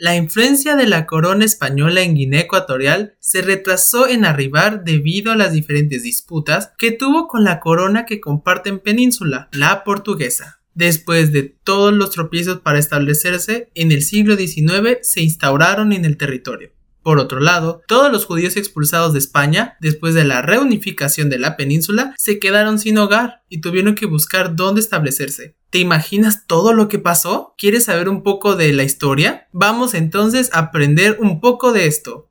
La influencia de la corona española en Guinea Ecuatorial se retrasó en arribar debido a las diferentes disputas que tuvo con la corona que comparten península, la portuguesa. Después de todos los tropiezos para establecerse, en el siglo XIX se instauraron en el territorio. Por otro lado, todos los judíos expulsados de España, después de la reunificación de la península, se quedaron sin hogar y tuvieron que buscar dónde establecerse. ¿Te imaginas todo lo que pasó? ¿Quieres saber un poco de la historia? Vamos entonces a aprender un poco de esto.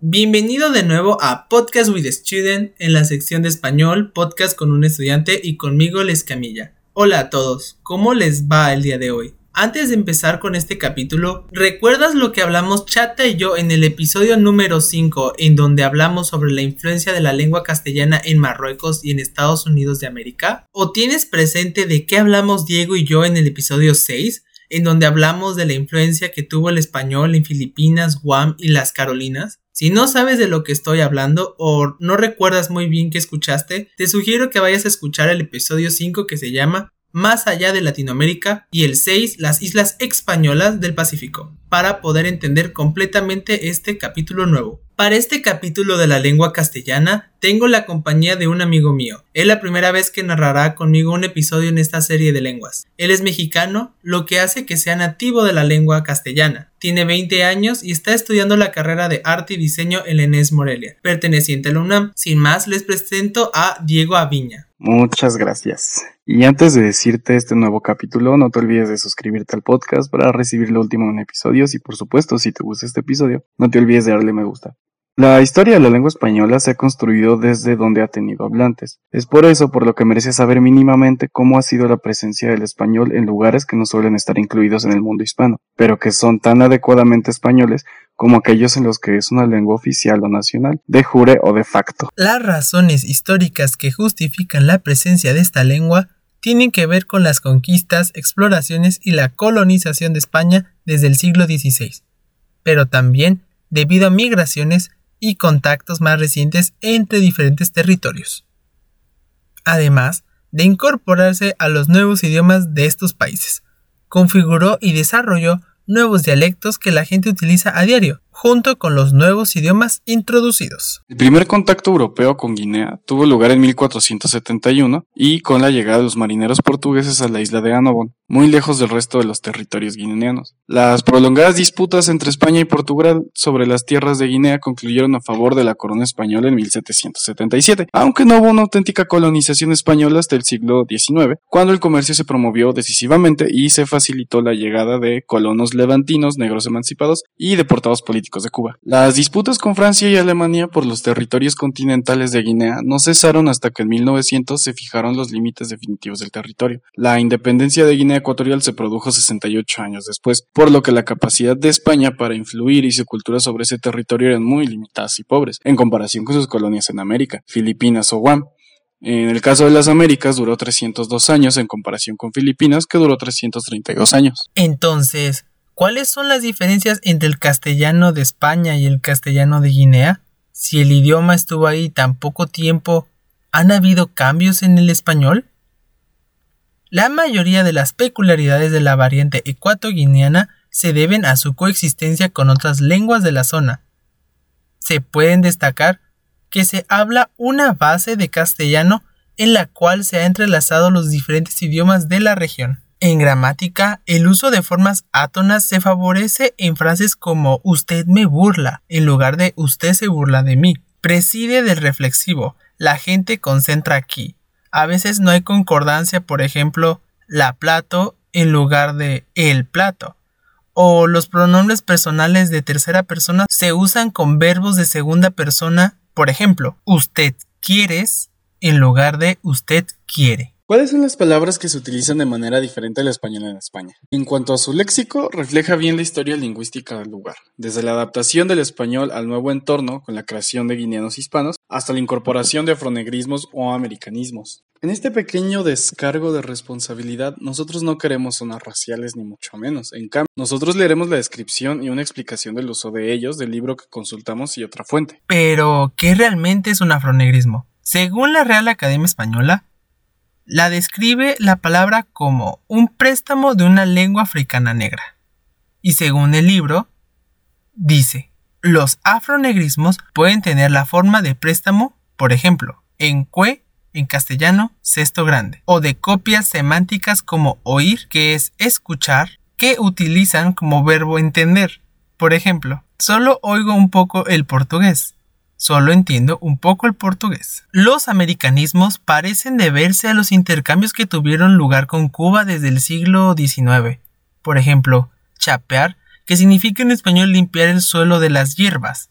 Bienvenido de nuevo a Podcast with a Student en la sección de español, podcast con un estudiante y conmigo Les Camilla. Hola a todos, ¿cómo les va el día de hoy? Antes de empezar con este capítulo, ¿recuerdas lo que hablamos Chata y yo en el episodio número 5 en donde hablamos sobre la influencia de la lengua castellana en Marruecos y en Estados Unidos de América? ¿O tienes presente de qué hablamos Diego y yo en el episodio 6? en donde hablamos de la influencia que tuvo el español en Filipinas, Guam y las Carolinas. Si no sabes de lo que estoy hablando o no recuerdas muy bien qué escuchaste, te sugiero que vayas a escuchar el episodio 5 que se llama más allá de Latinoamérica y el 6 las islas españolas del Pacífico, para poder entender completamente este capítulo nuevo. Para este capítulo de la lengua castellana tengo la compañía de un amigo mío. Es la primera vez que narrará conmigo un episodio en esta serie de lenguas. Él es mexicano, lo que hace que sea nativo de la lengua castellana. Tiene 20 años y está estudiando la carrera de arte y diseño en la ENES Morelia, perteneciente a la UNAM. Sin más, les presento a Diego Aviña. Muchas gracias. Y antes de decirte este nuevo capítulo, no te olvides de suscribirte al podcast para recibir lo último en episodios y por supuesto, si te gusta este episodio, no te olvides de darle me gusta. La historia de la lengua española se ha construido desde donde ha tenido hablantes. Es por eso por lo que merece saber mínimamente cómo ha sido la presencia del español en lugares que no suelen estar incluidos en el mundo hispano, pero que son tan adecuadamente españoles como aquellos en los que es una lengua oficial o nacional, de jure o de facto. Las razones históricas que justifican la presencia de esta lengua tienen que ver con las conquistas, exploraciones y la colonización de España desde el siglo XVI, pero también debido a migraciones y contactos más recientes entre diferentes territorios. Además de incorporarse a los nuevos idiomas de estos países, configuró y desarrolló nuevos dialectos que la gente utiliza a diario, junto con los nuevos idiomas introducidos. El primer contacto europeo con Guinea tuvo lugar en 1471 y con la llegada de los marineros portugueses a la isla de Annobón, muy lejos del resto de los territorios guineanos. Las prolongadas disputas entre España y Portugal sobre las tierras de Guinea concluyeron a favor de la corona española en 1777, aunque no hubo una auténtica colonización española hasta el siglo XIX, cuando el comercio se promovió decisivamente y se facilitó la llegada de colonos levantinos negros emancipados y deportados políticos de Cuba. Las disputas con Francia y Alemania por los territorios continentales de Guinea no cesaron hasta que en 1900 se fijaron los límites definitivos del territorio. La independencia de Guinea Ecuatorial se produjo 68 años después, por lo que la capacidad de España para influir y su cultura sobre ese territorio eran muy limitadas y pobres, en comparación con sus colonias en América, Filipinas o Guam. En el caso de las Américas duró 302 años en comparación con Filipinas que duró 332 años. Entonces, ¿Cuáles son las diferencias entre el castellano de España y el castellano de Guinea? Si el idioma estuvo ahí tan poco tiempo, ¿han habido cambios en el español? La mayoría de las peculiaridades de la variante ecuatoguineana se deben a su coexistencia con otras lenguas de la zona. Se pueden destacar que se habla una base de castellano en la cual se han entrelazado los diferentes idiomas de la región. En gramática, el uso de formas átonas se favorece en frases como usted me burla, en lugar de usted se burla de mí. Preside del reflexivo, la gente concentra aquí. A veces no hay concordancia, por ejemplo, la plato en lugar de el plato. O los pronombres personales de tercera persona se usan con verbos de segunda persona, por ejemplo, usted quieres en lugar de usted quiere. ¿Cuáles son las palabras que se utilizan de manera diferente al español en España? En cuanto a su léxico, refleja bien la historia lingüística del lugar, desde la adaptación del español al nuevo entorno con la creación de guineanos hispanos, hasta la incorporación de afronegrismos o americanismos. En este pequeño descargo de responsabilidad, nosotros no queremos sonar raciales ni mucho menos. En cambio, nosotros leeremos la descripción y una explicación del uso de ellos del libro que consultamos y otra fuente. Pero, ¿qué realmente es un afronegrismo? Según la Real Academia Española, la describe la palabra como un préstamo de una lengua africana negra. Y según el libro, dice, los afronegrismos pueden tener la forma de préstamo, por ejemplo, en cue en castellano sexto grande, o de copias semánticas como oír, que es escuchar, que utilizan como verbo entender. Por ejemplo, solo oigo un poco el portugués. Solo entiendo un poco el portugués. Los americanismos parecen deberse a los intercambios que tuvieron lugar con Cuba desde el siglo XIX. Por ejemplo, chapear, que significa en español limpiar el suelo de las hierbas.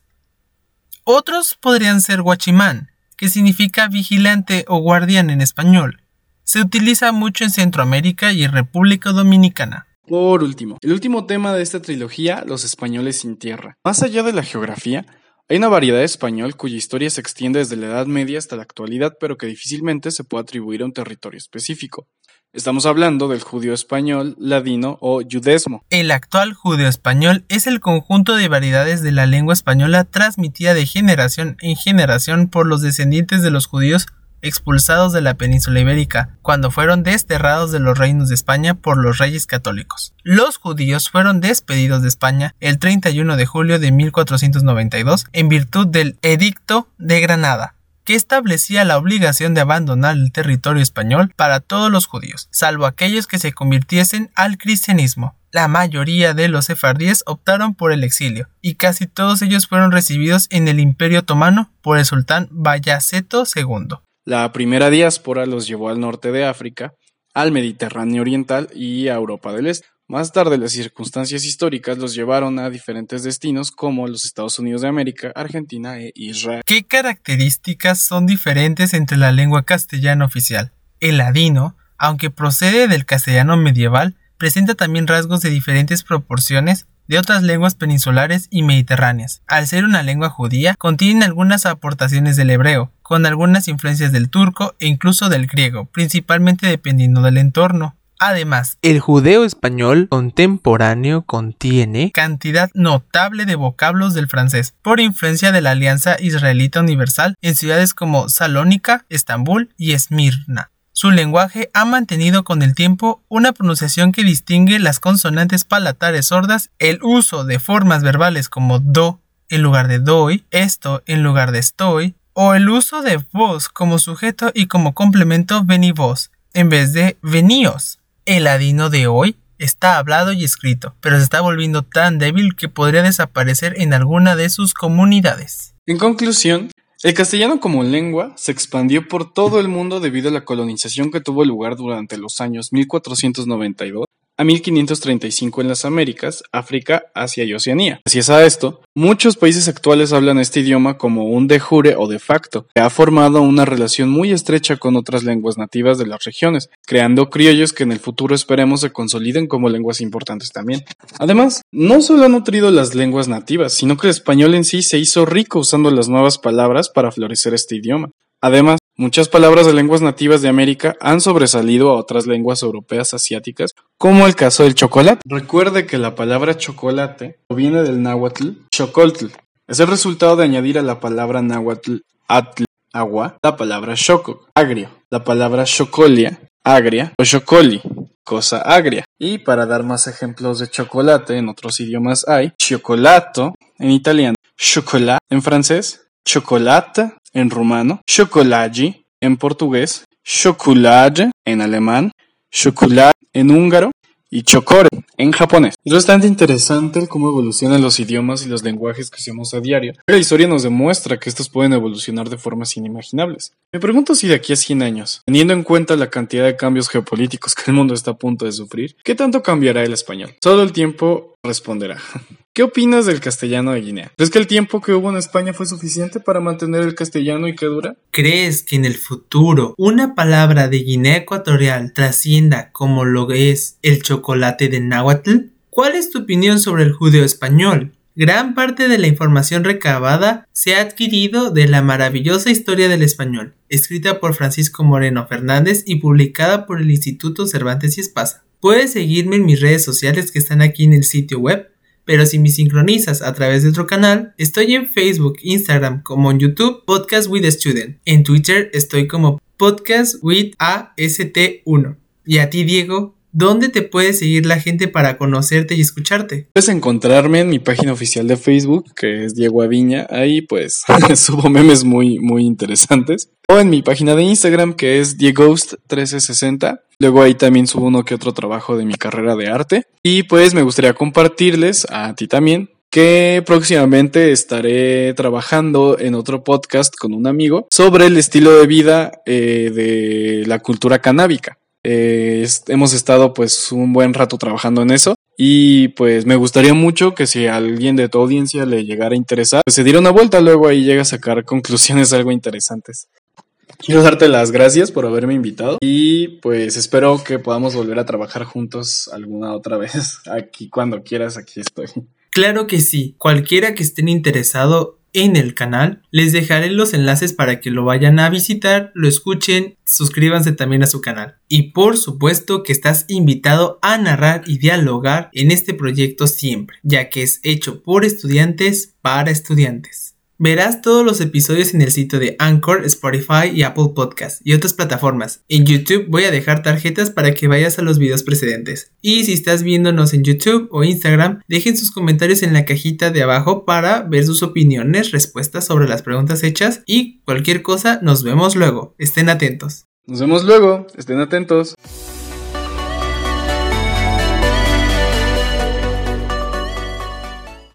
Otros podrían ser guachimán, que significa vigilante o guardián en español. Se utiliza mucho en Centroamérica y en República Dominicana. Por último, el último tema de esta trilogía, los españoles sin tierra. Más allá de la geografía, hay una variedad de español cuya historia se extiende desde la Edad Media hasta la actualidad, pero que difícilmente se puede atribuir a un territorio específico. Estamos hablando del judío español, ladino o judesmo. El actual judío español es el conjunto de variedades de la lengua española transmitida de generación en generación por los descendientes de los judíos expulsados de la península ibérica, cuando fueron desterrados de los reinos de España por los reyes católicos. Los judíos fueron despedidos de España el 31 de julio de 1492 en virtud del Edicto de Granada, que establecía la obligación de abandonar el territorio español para todos los judíos, salvo aquellos que se convirtiesen al cristianismo. La mayoría de los sefardíes optaron por el exilio, y casi todos ellos fueron recibidos en el Imperio Otomano por el sultán Bayaceto II. La primera diáspora los llevó al norte de África, al Mediterráneo Oriental y a Europa del Este. Más tarde las circunstancias históricas los llevaron a diferentes destinos como los Estados Unidos de América, Argentina e Israel. ¿Qué características son diferentes entre la lengua castellana oficial? El ladino, aunque procede del castellano medieval, presenta también rasgos de diferentes proporciones de otras lenguas peninsulares y mediterráneas. Al ser una lengua judía, contiene algunas aportaciones del hebreo, con algunas influencias del turco e incluso del griego, principalmente dependiendo del entorno. Además, el judeo español contemporáneo contiene cantidad notable de vocablos del francés, por influencia de la Alianza Israelita Universal en ciudades como Salónica, Estambul y Esmirna. Su lenguaje ha mantenido con el tiempo una pronunciación que distingue las consonantes palatales sordas, el uso de formas verbales como do en lugar de doy, esto en lugar de estoy, o el uso de vos como sujeto y como complemento venivos en vez de veníos. El ladino de hoy está hablado y escrito, pero se está volviendo tan débil que podría desaparecer en alguna de sus comunidades. En conclusión, el castellano como lengua se expandió por todo el mundo debido a la colonización que tuvo lugar durante los años 1492 a 1535 en las Américas, África, Asia y Oceanía. Gracias a esto, muchos países actuales hablan este idioma como un de jure o de facto, que ha formado una relación muy estrecha con otras lenguas nativas de las regiones, creando criollos que en el futuro esperemos se consoliden como lenguas importantes también. Además, no solo ha nutrido las lenguas nativas, sino que el español en sí se hizo rico usando las nuevas palabras para florecer este idioma. Además, Muchas palabras de lenguas nativas de América han sobresalido a otras lenguas europeas asiáticas, como el caso del chocolate. Recuerde que la palabra chocolate proviene del náhuatl chocoltl. Es el resultado de añadir a la palabra náhuatl atl, agua, la palabra choco, agrio, la palabra chocolia, agria o chocoli, cosa agria. Y para dar más ejemplos de chocolate en otros idiomas hay chocolato en italiano, chocolat en francés, chocolate en rumano, chocolagi en portugués, chocolate en alemán, chocolate en húngaro y chokore en japonés. Es bastante interesante cómo evolucionan los idiomas y los lenguajes que usamos a diario. La historia nos demuestra que estos pueden evolucionar de formas inimaginables. Me pregunto si de aquí a 100 años, teniendo en cuenta la cantidad de cambios geopolíticos que el mundo está a punto de sufrir, ¿qué tanto cambiará el español? Solo el tiempo responderá. ¿Qué opinas del castellano de Guinea? ¿Crees que el tiempo que hubo en España fue suficiente para mantener el castellano y que dura? ¿Crees que en el futuro una palabra de Guinea Ecuatorial trascienda como lo es el chocolate de náhuatl? ¿Cuál es tu opinión sobre el judeo español? Gran parte de la información recabada se ha adquirido de la maravillosa historia del español, escrita por Francisco Moreno Fernández y publicada por el Instituto Cervantes y Espasa. Puedes seguirme en mis redes sociales que están aquí en el sitio web pero si me sincronizas a través de otro canal, estoy en Facebook, Instagram, como en YouTube, Podcast with Student. En Twitter estoy como Podcast with AST1. Y a ti, Diego, ¿dónde te puede seguir la gente para conocerte y escucharte? Puedes encontrarme en mi página oficial de Facebook, que es Diego Aviña. Ahí pues subo memes muy, muy interesantes. O en mi página de Instagram, que es DiegoGhost1360. Luego ahí también subo uno que otro trabajo de mi carrera de arte. Y pues me gustaría compartirles a ti también que próximamente estaré trabajando en otro podcast con un amigo sobre el estilo de vida eh, de la cultura canábica. Eh, hemos estado pues un buen rato trabajando en eso y pues me gustaría mucho que si a alguien de tu audiencia le llegara a interesar, pues se diera una vuelta luego ahí llega a sacar conclusiones algo interesantes. Quiero darte las gracias por haberme invitado y pues espero que podamos volver a trabajar juntos alguna otra vez. Aquí cuando quieras, aquí estoy. Claro que sí, cualquiera que estén interesado en el canal. Les dejaré los enlaces para que lo vayan a visitar, lo escuchen, suscríbanse también a su canal. Y por supuesto que estás invitado a narrar y dialogar en este proyecto siempre, ya que es hecho por estudiantes para estudiantes. Verás todos los episodios en el sitio de Anchor, Spotify y Apple Podcast y otras plataformas. En YouTube voy a dejar tarjetas para que vayas a los videos precedentes. Y si estás viéndonos en YouTube o Instagram, dejen sus comentarios en la cajita de abajo para ver sus opiniones, respuestas sobre las preguntas hechas y cualquier cosa, nos vemos luego. Estén atentos. Nos vemos luego, estén atentos.